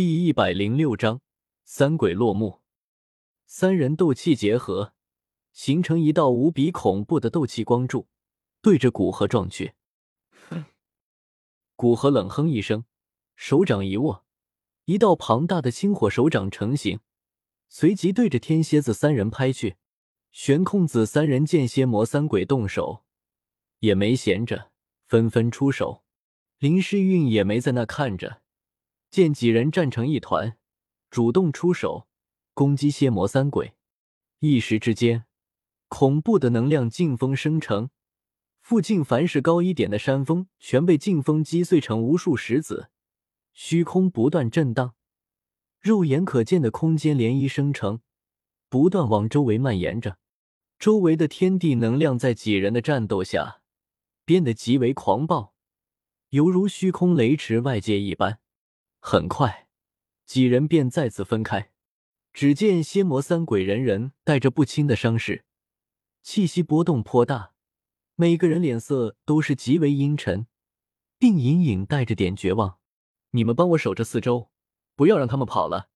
第一百零六章三鬼落幕。三人斗气结合，形成一道无比恐怖的斗气光柱，对着古河撞去。哼！古河冷哼一声，手掌一握，一道庞大的星火手掌成型，随即对着天蝎子三人拍去。玄空子三人见蝎魔三鬼动手，也没闲着，纷纷出手。林诗韵也没在那看着。见几人战成一团，主动出手攻击蝎魔三鬼。一时之间，恐怖的能量劲风生成，附近凡是高一点的山峰全被劲风击碎成无数石子，虚空不断震荡，肉眼可见的空间涟漪生成，不断往周围蔓延着。周围的天地能量在几人的战斗下变得极为狂暴，犹如虚空雷池外界一般。很快，几人便再次分开。只见仙魔三鬼人人带着不轻的伤势，气息波动颇大，每个人脸色都是极为阴沉，并隐隐带着点绝望。你们帮我守着四周，不要让他们跑了。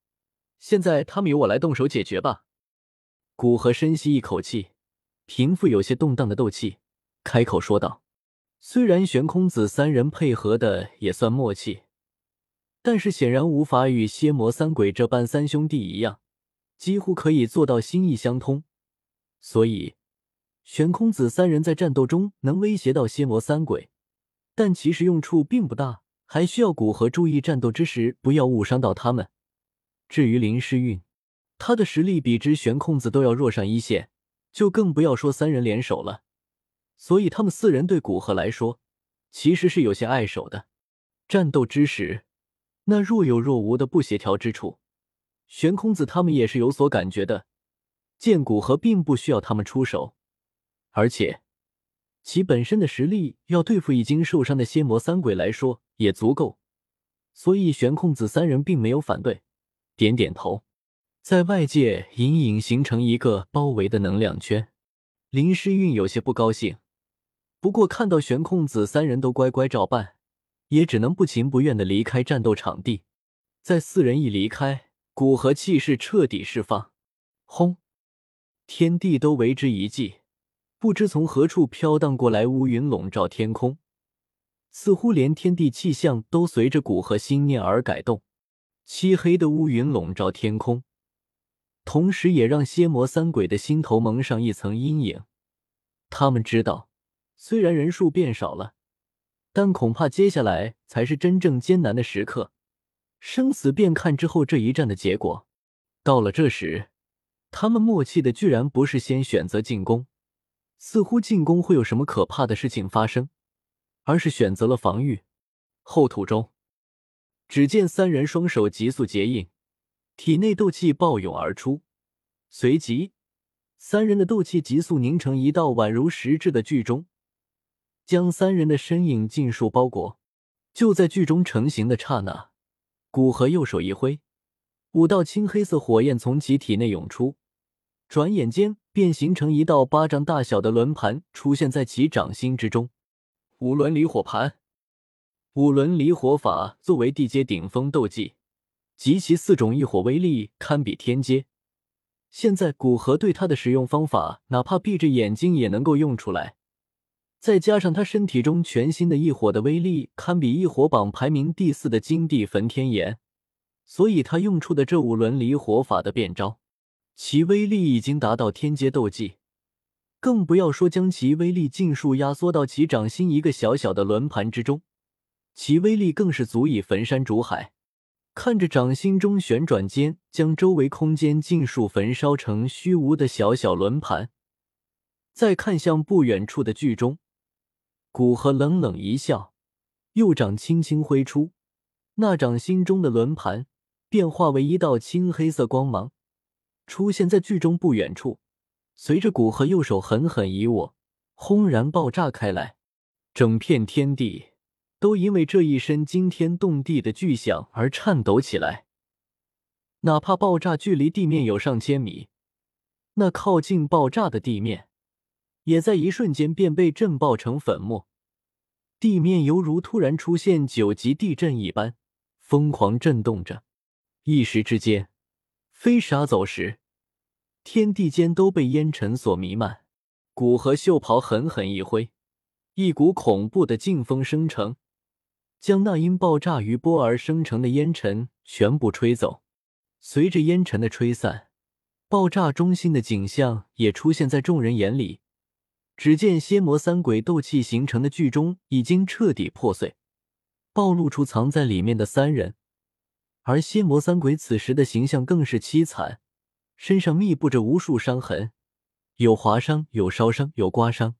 现在他们由我来动手解决吧。古河深吸一口气，平复有些动荡的斗气，开口说道：“虽然玄空子三人配合的也算默契。”但是显然无法与蝎魔三鬼这般三兄弟一样，几乎可以做到心意相通。所以，玄空子三人在战斗中能威胁到蝎魔三鬼，但其实用处并不大，还需要古河注意战斗之时不要误伤到他们。至于林诗韵，他的实力比之玄空子都要弱上一线，就更不要说三人联手了。所以他们四人对古河来说，其实是有些碍手的。战斗之时。那若有若无的不协调之处，玄空子他们也是有所感觉的。剑骨和并不需要他们出手，而且其本身的实力要对付已经受伤的仙魔三鬼来说也足够，所以玄空子三人并没有反对，点点头，在外界隐隐形成一个包围的能量圈。林诗韵有些不高兴，不过看到玄空子三人都乖乖照办。也只能不情不愿的离开战斗场地。在四人一离开，古河气势彻底释放，轰！天地都为之一寂，不知从何处飘荡过来乌云笼罩天空，似乎连天地气象都随着古河心念而改动。漆黑的乌云笼罩天空，同时也让蝎魔三鬼的心头蒙上一层阴影。他们知道，虽然人数变少了。但恐怕接下来才是真正艰难的时刻，生死便看之后这一战的结果。到了这时，他们默契的居然不是先选择进攻，似乎进攻会有什么可怕的事情发生，而是选择了防御。后土中，只见三人双手急速结印，体内斗气暴涌而出，随即三人的斗气急速凝成一道宛如实质的剧中。将三人的身影尽数包裹。就在剧中成型的刹那，古河右手一挥，五道青黑色火焰从其体内涌出，转眼间便形成一道巴掌大小的轮盘，出现在其掌心之中。五轮离火盘，五轮离火法作为地阶顶峰斗技，集其四种异火威力，堪比天阶。现在古河对它的使用方法，哪怕闭着眼睛也能够用出来。再加上他身体中全新的异火的威力，堪比异火榜排名第四的金地焚天炎，所以他用出的这五轮离火法的变招，其威力已经达到天阶斗技，更不要说将其威力尽数压缩到其掌心一个小小的轮盘之中，其威力更是足以焚山煮海。看着掌心中旋转间将周围空间尽数焚烧成虚无的小小轮盘，再看向不远处的剧中。古河冷冷一笑，右掌轻轻挥出，那掌心中的轮盘便化为一道青黑色光芒，出现在剧中不远处。随着古河右手狠狠一握，轰然爆炸开来，整片天地都因为这一声惊天动地的巨响而颤抖起来。哪怕爆炸距离地面有上千米，那靠近爆炸的地面。也在一瞬间便被震爆成粉末，地面犹如突然出现九级地震一般，疯狂震动着。一时之间，飞沙走石，天地间都被烟尘所弥漫。古河袖袍狠狠一挥，一股恐怖的劲风生成，将那因爆炸余波而生成的烟尘全部吹走。随着烟尘的吹散，爆炸中心的景象也出现在众人眼里。只见蝎魔三鬼斗气形成的剧中已经彻底破碎，暴露出藏在里面的三人。而蝎魔三鬼此时的形象更是凄惨，身上密布着无数伤痕，有划伤，有烧伤，有刮伤。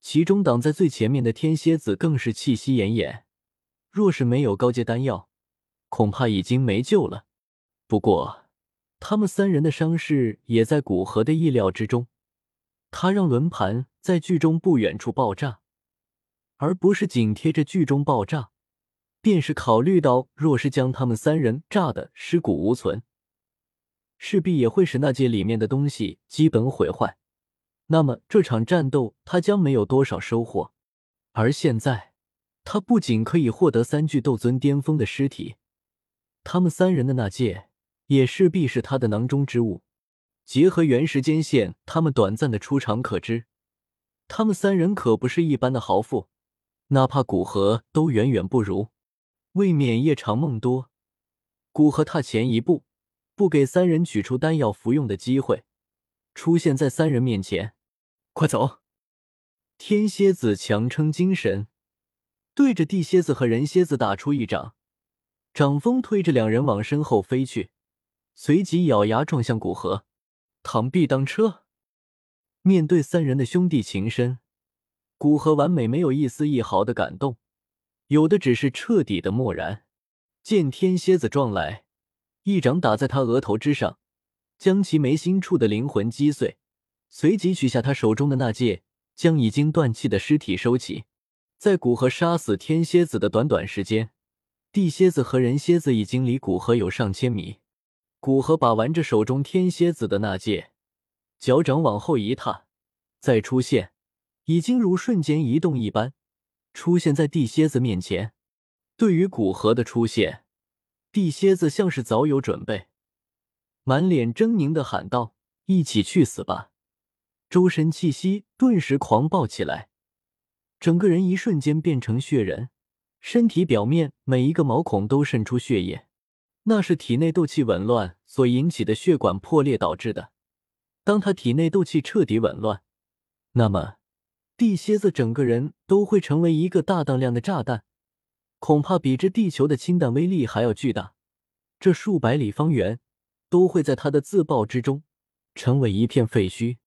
其中挡在最前面的天蝎子更是气息奄奄，若是没有高阶丹药，恐怕已经没救了。不过，他们三人的伤势也在古河的意料之中。他让轮盘在剧中不远处爆炸，而不是紧贴着剧中爆炸。便是考虑到，若是将他们三人炸得尸骨无存，势必也会使那界里面的东西基本毁坏。那么这场战斗他将没有多少收获。而现在，他不仅可以获得三具斗尊巅峰的尸体，他们三人的那界也势必是他的囊中之物。结合原时间线，他们短暂的出场可知，他们三人可不是一般的豪富，哪怕古河都远远不如。未免夜长梦多，古河踏前一步，不给三人取出丹药服用的机会，出现在三人面前。快走！天蝎子强撑精神，对着地蝎子和人蝎子打出一掌，掌风推着两人往身后飞去，随即咬牙撞向古河。螳臂当车，面对三人的兄弟情深，古河完美没有一丝一毫的感动。有的只是彻底的漠然。见天蝎子撞来，一掌打在他额头之上，将其眉心处的灵魂击碎，随即取下他手中的那戒，将已经断气的尸体收起。在古河杀死天蝎子的短短时间，地蝎子和人蝎子已经离古河有上千米。古河把玩着手中天蝎子的那戒，脚掌往后一踏，再出现，已经如瞬间移动一般。出现在地蝎子面前。对于古河的出现，地蝎子像是早有准备，满脸狰狞的喊道：“一起去死吧！”周身气息顿时狂暴起来，整个人一瞬间变成血人，身体表面每一个毛孔都渗出血液，那是体内斗气紊乱所引起的血管破裂导致的。当他体内斗气彻底紊乱，那么。地蝎子整个人都会成为一个大当量的炸弹，恐怕比之地球的氢弹威力还要巨大。这数百里方圆都会在他的自爆之中成为一片废墟。